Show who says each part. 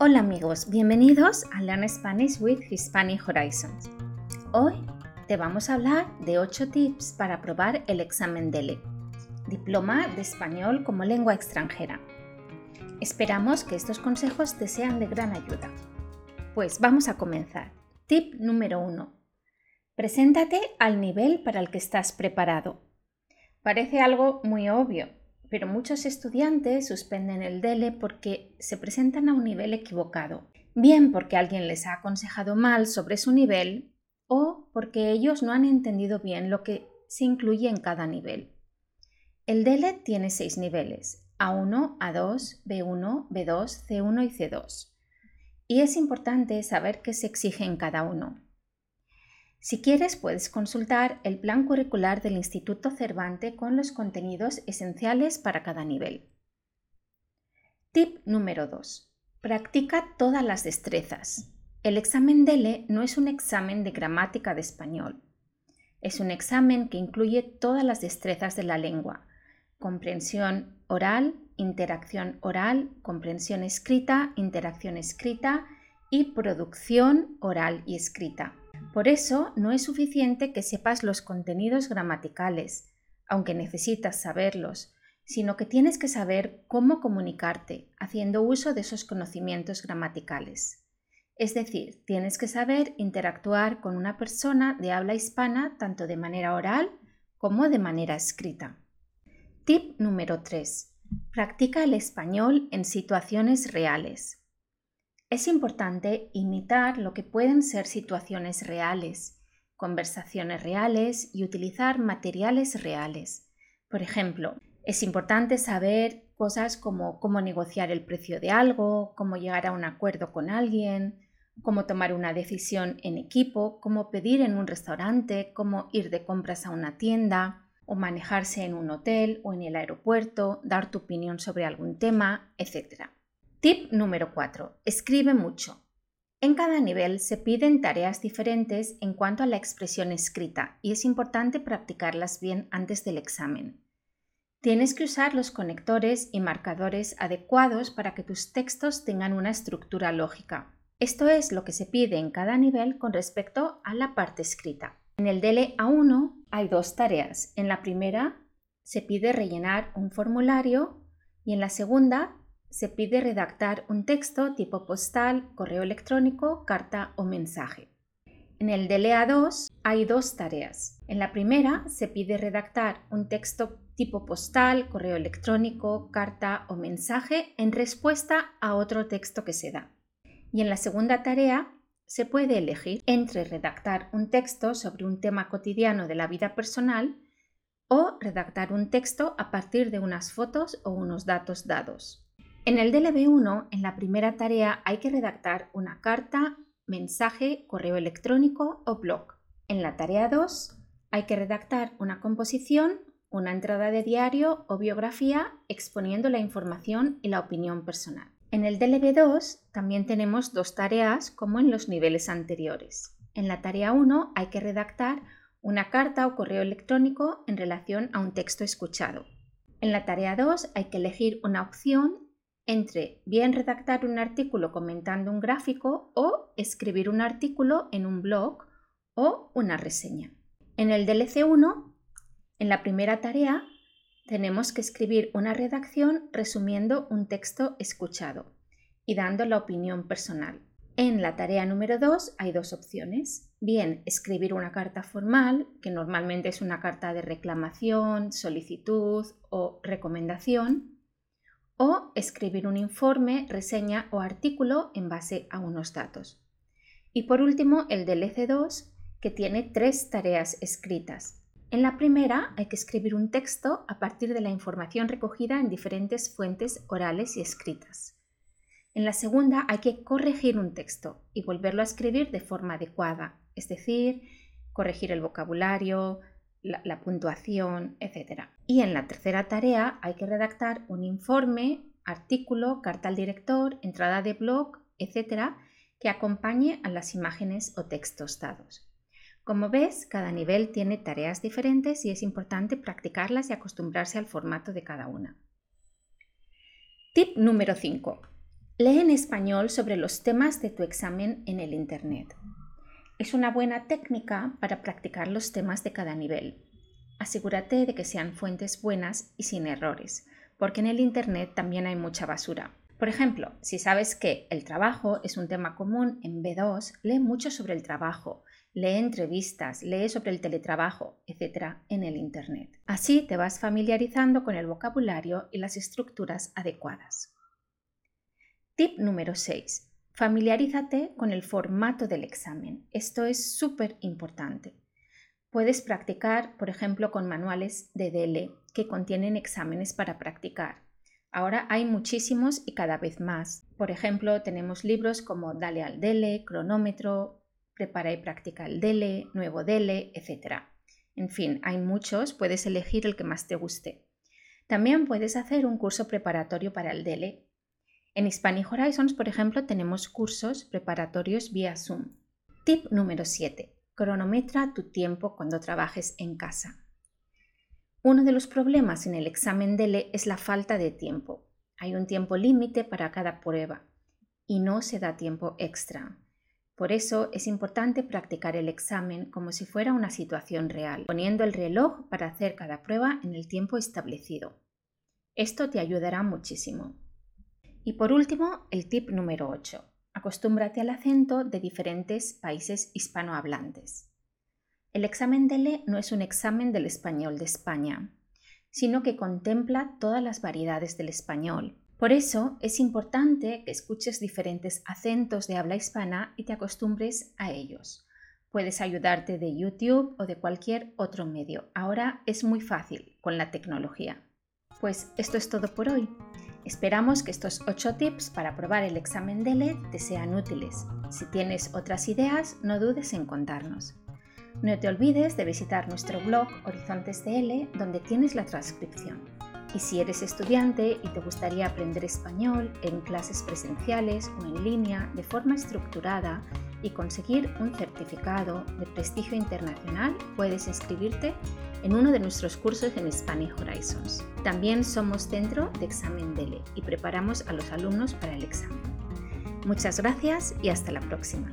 Speaker 1: Hola amigos, bienvenidos a Learn Spanish with Hispanic Horizons. Hoy te vamos a hablar de 8 tips para aprobar el examen DELE, Diploma de Español como Lengua Extranjera. Esperamos que estos consejos te sean de gran ayuda. Pues vamos a comenzar. Tip número 1. Preséntate al nivel para el que estás preparado. Parece algo muy obvio, pero muchos estudiantes suspenden el DELE porque se presentan a un nivel equivocado, bien porque alguien les ha aconsejado mal sobre su nivel o porque ellos no han entendido bien lo que se incluye en cada nivel. El DELE tiene seis niveles, A1, A2, B1, B2, C1 y C2. Y es importante saber qué se exige en cada uno. Si quieres, puedes consultar el plan curricular del Instituto Cervante con los contenidos esenciales para cada nivel. Tip número 2. Practica todas las destrezas. El examen DELE no es un examen de gramática de español. Es un examen que incluye todas las destrezas de la lengua. Comprensión oral, interacción oral, comprensión escrita, interacción escrita y producción oral y escrita. Por eso no es suficiente que sepas los contenidos gramaticales, aunque necesitas saberlos, sino que tienes que saber cómo comunicarte haciendo uso de esos conocimientos gramaticales. Es decir, tienes que saber interactuar con una persona de habla hispana tanto de manera oral como de manera escrita. Tip número 3. Practica el español en situaciones reales. Es importante imitar lo que pueden ser situaciones reales, conversaciones reales y utilizar materiales reales. Por ejemplo, es importante saber cosas como cómo negociar el precio de algo, cómo llegar a un acuerdo con alguien, cómo tomar una decisión en equipo, cómo pedir en un restaurante, cómo ir de compras a una tienda o manejarse en un hotel o en el aeropuerto, dar tu opinión sobre algún tema, etc. Tip número 4. Escribe mucho. En cada nivel se piden tareas diferentes en cuanto a la expresión escrita y es importante practicarlas bien antes del examen. Tienes que usar los conectores y marcadores adecuados para que tus textos tengan una estructura lógica. Esto es lo que se pide en cada nivel con respecto a la parte escrita. En el DLE A1 hay dos tareas. En la primera se pide rellenar un formulario y en la segunda se pide redactar un texto tipo postal, correo electrónico, carta o mensaje. En el DLEA 2 hay dos tareas. En la primera se pide redactar un texto tipo postal, correo electrónico, carta o mensaje en respuesta a otro texto que se da. Y en la segunda tarea se puede elegir entre redactar un texto sobre un tema cotidiano de la vida personal o redactar un texto a partir de unas fotos o unos datos dados. En el DLB1, en la primera tarea, hay que redactar una carta, mensaje, correo electrónico o blog. En la tarea 2, hay que redactar una composición, una entrada de diario o biografía exponiendo la información y la opinión personal. En el DLB2 también tenemos dos tareas como en los niveles anteriores. En la tarea 1 hay que redactar una carta o correo electrónico en relación a un texto escuchado. En la tarea 2 hay que elegir una opción entre bien redactar un artículo comentando un gráfico o escribir un artículo en un blog o una reseña. En el DLC1, en la primera tarea, tenemos que escribir una redacción resumiendo un texto escuchado y dando la opinión personal. En la tarea número 2 hay dos opciones. Bien, escribir una carta formal, que normalmente es una carta de reclamación, solicitud o recomendación, o escribir un informe, reseña o artículo en base a unos datos. Y por último, el del EC2, que tiene tres tareas escritas. En la primera hay que escribir un texto a partir de la información recogida en diferentes fuentes orales y escritas. En la segunda hay que corregir un texto y volverlo a escribir de forma adecuada, es decir, corregir el vocabulario, la, puntuación, etc. Y en la tercera tarea hay que redactar un informe, artículo, carta al director, entrada de blog, etc., que acompañe a las imágenes o textos dados. Como ves, cada nivel tiene tareas diferentes y es importante practicarlas y acostumbrarse al formato de cada una. Tip número 5. Lee en español sobre los temas de tu examen en el Internet. Es una buena técnica para practicar los temas de cada nivel. Asegúrate de que sean fuentes buenas y sin errores, porque en el Internet también hay mucha basura. Por ejemplo, si sabes que el trabajo es un tema común en B2, lee mucho sobre el trabajo, lee entrevistas, lee sobre el teletrabajo, etc. en el Internet. Así te vas familiarizando con el vocabulario y las estructuras adecuadas. Tip número 6. Familiarízate con el formato del examen. Esto es súper importante. Puedes practicar, por ejemplo, con manuales de DELE que contienen exámenes para practicar. Ahora hay muchísimos y cada vez más. Por ejemplo, tenemos libros como Dale al DELE, Cronómetro, Prepara y practica el DELE, Nuevo DELE, etc. En fin, hay muchos, puedes elegir el que más te guste. También puedes hacer un curso preparatorio para el DELE en Hispanic Horizons, por ejemplo, tenemos cursos preparatorios vía Zoom. Tip número 7. Cronometra tu tiempo cuando trabajes en casa. Uno de los problemas en el examen DELE es la falta de tiempo. Hay un tiempo límite para cada prueba y no se da tiempo extra. Por eso es importante practicar el examen como si fuera una situación real, poniendo el reloj para hacer cada prueba en el tiempo establecido. Esto te ayudará muchísimo. Y por último, el tip número 8. Acostúmbrate al acento de diferentes países hispanohablantes. El examen DELE no es un examen del español de España, sino que contempla todas las variedades del español. Por eso es importante que escuches diferentes acentos de habla hispana y te acostumbres a ellos. Puedes ayudarte de YouTube o de cualquier otro medio. Ahora es muy fácil con la tecnología. Pues esto es todo por hoy. Esperamos que estos 8 tips para probar el examen DELE te sean útiles. Si tienes otras ideas, no dudes en contarnos. No te olvides de visitar nuestro blog Horizontes DL, donde tienes la transcripción. Y si eres estudiante y te gustaría aprender español en clases presenciales o en línea de forma estructurada y conseguir un certificado de prestigio internacional, puedes inscribirte en uno de nuestros cursos en Spanish Horizons. También somos centro de examen DELE y preparamos a los alumnos para el examen. Muchas gracias y hasta la próxima.